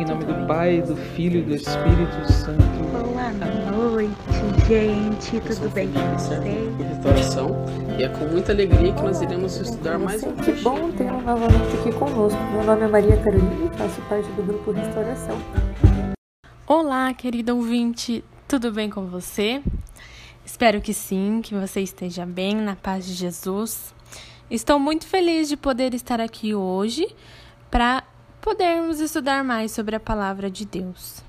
Em nome do Pai, do Filho e do Espírito Santo. Boa noite, gente. Tudo bem com vocês? restauração e é com muita alegria que nós iremos estudar mais um Que bom tê-lo novamente aqui conosco. Meu nome é Maria Carolina e faço parte do grupo Restauração. Olá, querido ouvinte, tudo bem com você? Espero que sim, que você esteja bem, na paz de Jesus. Estou muito feliz de poder estar aqui hoje para podermos estudar mais sobre a palavra de Deus.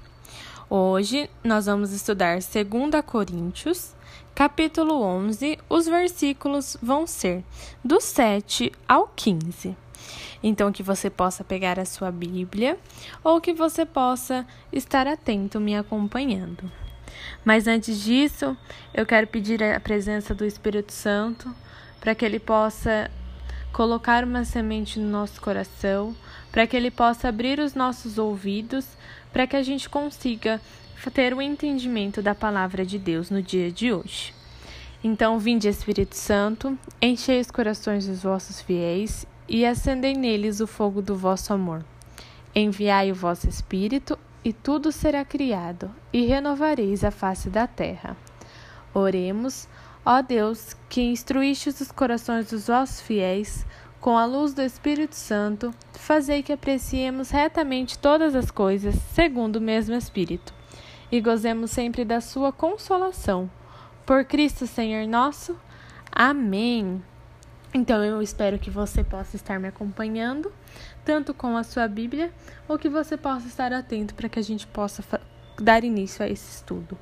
Hoje nós vamos estudar 2 Coríntios, capítulo 11. Os versículos vão ser do 7 ao 15. Então, que você possa pegar a sua Bíblia ou que você possa estar atento me acompanhando. Mas antes disso, eu quero pedir a presença do Espírito Santo para que ele possa colocar uma semente no nosso coração, para que ele possa abrir os nossos ouvidos, para que a gente consiga ter o entendimento da palavra de Deus no dia de hoje. Então, vinde Espírito Santo, enchei os corações dos vossos fiéis e acendei neles o fogo do vosso amor. Enviai o vosso Espírito, e tudo será criado, e renovareis a face da terra. Oremos, ó Deus, que instruístes os corações dos vossos fiéis, com a luz do Espírito Santo, fazei que apreciemos retamente todas as coisas, segundo o mesmo Espírito, e gozemos sempre da sua consolação. Por Cristo Senhor nosso. Amém. Então eu espero que você possa estar me acompanhando, tanto com a sua Bíblia, ou que você possa estar atento para que a gente possa dar início a esse estudo.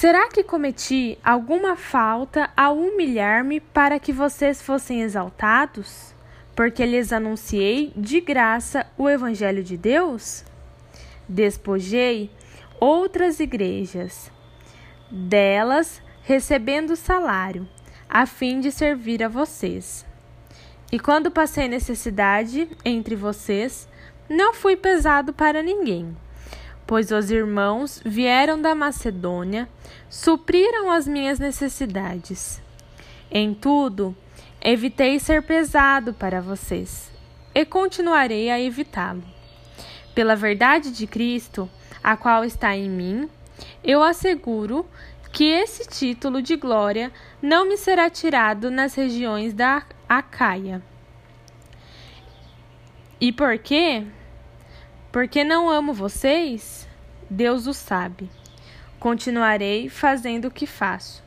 Será que cometi alguma falta ao humilhar-me para que vocês fossem exaltados? Porque lhes anunciei de graça o Evangelho de Deus? Despojei outras igrejas, delas recebendo salário a fim de servir a vocês. E quando passei necessidade entre vocês, não fui pesado para ninguém, pois os irmãos vieram da Macedônia, supriram as minhas necessidades. Em tudo, evitei ser pesado para vocês, e continuarei a evitá-lo. Pela verdade de Cristo, a qual está em mim, eu asseguro que esse título de glória não me será tirado nas regiões da Acaia. E por quê? Porque não amo vocês? Deus o sabe. Continuarei fazendo o que faço,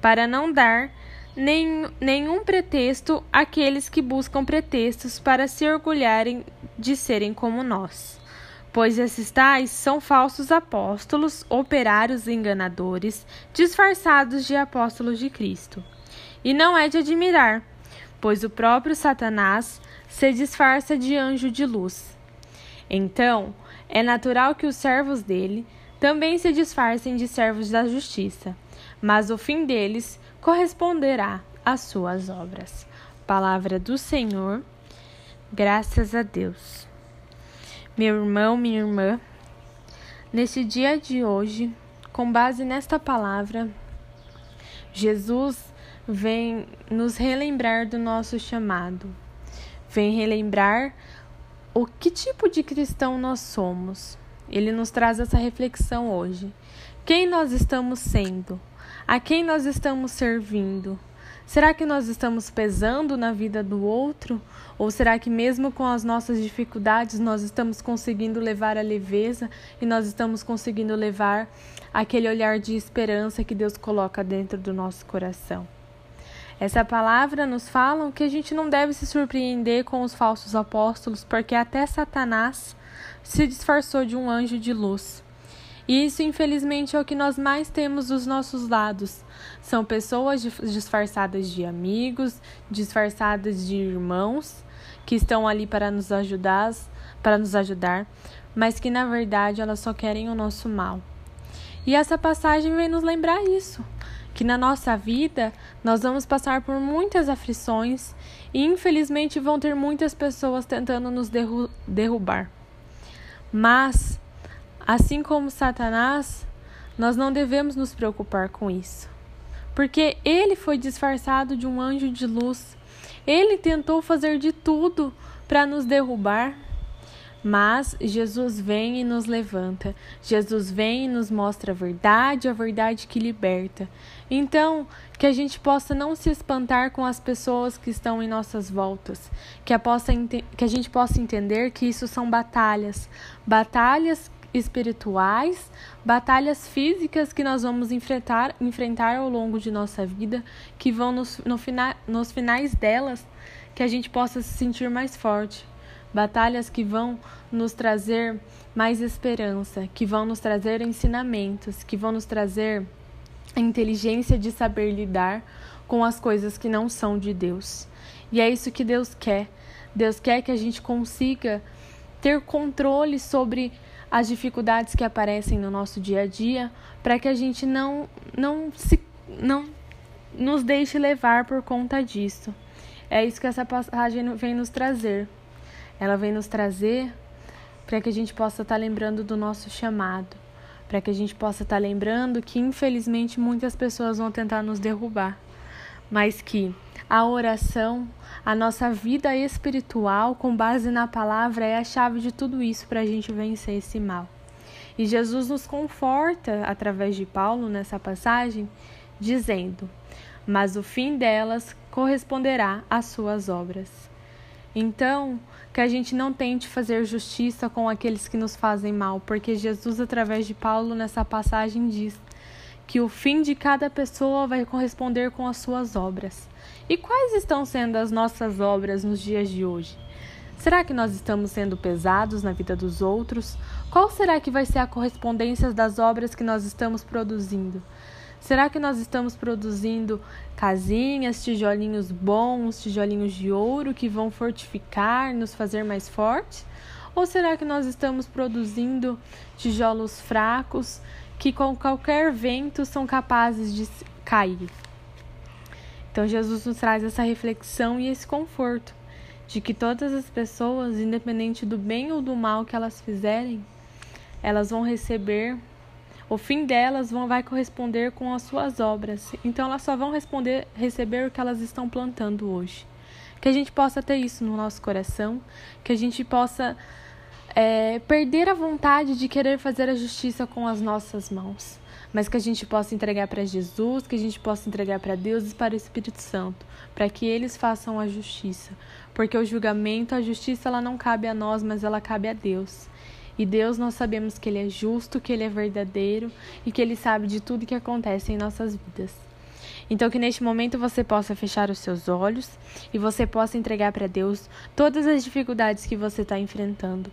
para não dar nem, nenhum pretexto àqueles que buscam pretextos para se orgulharem de serem como nós. Pois esses tais são falsos apóstolos, operários enganadores, disfarçados de apóstolos de Cristo. E não é de admirar, pois o próprio Satanás se disfarça de anjo de luz. Então, é natural que os servos dele também se disfarcem de servos da justiça, mas o fim deles corresponderá às suas obras. Palavra do Senhor, graças a Deus. Meu irmão, minha irmã, neste dia de hoje, com base nesta palavra, Jesus vem nos relembrar do nosso chamado, vem relembrar o que tipo de cristão nós somos. Ele nos traz essa reflexão hoje. Quem nós estamos sendo? A quem nós estamos servindo? Será que nós estamos pesando na vida do outro? Ou será que, mesmo com as nossas dificuldades, nós estamos conseguindo levar a leveza e nós estamos conseguindo levar aquele olhar de esperança que Deus coloca dentro do nosso coração? Essa palavra nos fala que a gente não deve se surpreender com os falsos apóstolos, porque até Satanás se disfarçou de um anjo de luz. E isso, infelizmente, é o que nós mais temos dos nossos lados. São pessoas disfarçadas de amigos, disfarçadas de irmãos, que estão ali para nos ajudar, para nos ajudar, mas que na verdade elas só querem o nosso mal. E essa passagem vem nos lembrar isso, que na nossa vida nós vamos passar por muitas aflições e infelizmente vão ter muitas pessoas tentando nos derru derrubar. Mas, assim como Satanás, nós não devemos nos preocupar com isso, porque ele foi disfarçado de um anjo de luz. Ele tentou fazer de tudo para nos derrubar, mas Jesus vem e nos levanta. Jesus vem e nos mostra a verdade, a verdade que liberta. Então, que a gente possa não se espantar com as pessoas que estão em nossas voltas, que a, possa, que a gente possa entender que isso são batalhas, batalhas espirituais, batalhas físicas que nós vamos enfrentar, enfrentar ao longo de nossa vida, que vão nos, no fina, nos finais delas, que a gente possa se sentir mais forte batalhas que vão nos trazer mais esperança, que vão nos trazer ensinamentos, que vão nos trazer a inteligência de saber lidar com as coisas que não são de Deus. E é isso que Deus quer. Deus quer que a gente consiga ter controle sobre as dificuldades que aparecem no nosso dia a dia, para que a gente não não se não nos deixe levar por conta disso. É isso que essa passagem vem nos trazer. Ela vem nos trazer para que a gente possa estar tá lembrando do nosso chamado, para que a gente possa estar tá lembrando que infelizmente muitas pessoas vão tentar nos derrubar, mas que a oração, a nossa vida espiritual com base na palavra é a chave de tudo isso para a gente vencer esse mal. E Jesus nos conforta através de Paulo nessa passagem, dizendo: Mas o fim delas corresponderá às suas obras. Então, que a gente não tente fazer justiça com aqueles que nos fazem mal, porque Jesus, através de Paulo, nessa passagem, diz que o fim de cada pessoa vai corresponder com as suas obras. E quais estão sendo as nossas obras nos dias de hoje? Será que nós estamos sendo pesados na vida dos outros? Qual será que vai ser a correspondência das obras que nós estamos produzindo? Será que nós estamos produzindo casinhas, tijolinhos bons, tijolinhos de ouro que vão fortificar, nos fazer mais fortes? Ou será que nós estamos produzindo tijolos fracos que com qualquer vento são capazes de cair? Então Jesus nos traz essa reflexão e esse conforto de que todas as pessoas, independente do bem ou do mal que elas fizerem, elas vão receber o fim delas vão, vai corresponder com as suas obras. Então elas só vão responder, receber o que elas estão plantando hoje. Que a gente possa ter isso no nosso coração, que a gente possa é, perder a vontade de querer fazer a justiça com as nossas mãos, mas que a gente possa entregar para Jesus, que a gente possa entregar para Deus e para o Espírito Santo, para que eles façam a justiça, porque o julgamento, a justiça, ela não cabe a nós, mas ela cabe a Deus. E Deus, nós sabemos que Ele é justo, que Ele é verdadeiro e que Ele sabe de tudo que acontece em nossas vidas. Então, que neste momento você possa fechar os seus olhos e você possa entregar para Deus todas as dificuldades que você está enfrentando,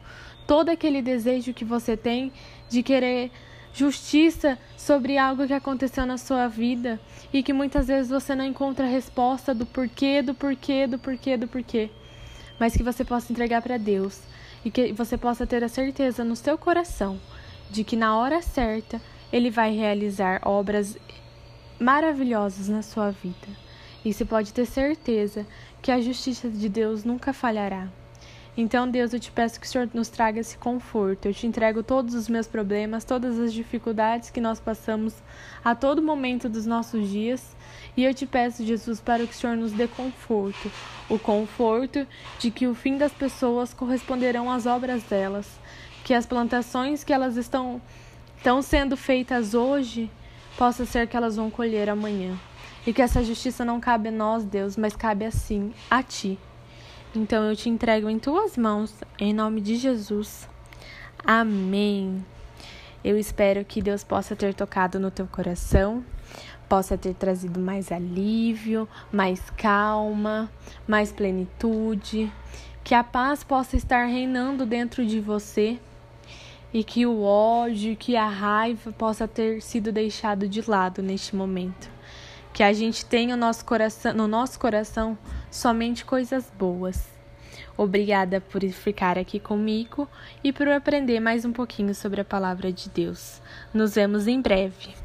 todo aquele desejo que você tem de querer justiça sobre algo que aconteceu na sua vida e que muitas vezes você não encontra a resposta do porquê, do porquê, do porquê, do porquê. Mas que você possa entregar para Deus e que você possa ter a certeza no seu coração de que na hora certa ele vai realizar obras maravilhosas na sua vida. E você pode ter certeza que a justiça de Deus nunca falhará. Então, Deus, eu te peço que o Senhor nos traga esse conforto. Eu te entrego todos os meus problemas, todas as dificuldades que nós passamos a todo momento dos nossos dias. E eu te peço, Jesus, para que o Senhor nos dê conforto o conforto de que o fim das pessoas corresponderão às obras delas, que as plantações que elas estão, estão sendo feitas hoje possa ser que elas vão colher amanhã. E que essa justiça não cabe a nós, Deus, mas cabe assim a ti. Então eu te entrego em tuas mãos, em nome de Jesus. Amém. Eu espero que Deus possa ter tocado no teu coração, possa ter trazido mais alívio, mais calma, mais plenitude, que a paz possa estar reinando dentro de você e que o ódio, que a raiva possa ter sido deixado de lado neste momento. Que a gente tenha no nosso coração, no nosso coração somente coisas boas. Obrigada por ficar aqui comigo e por aprender mais um pouquinho sobre a palavra de Deus. Nos vemos em breve.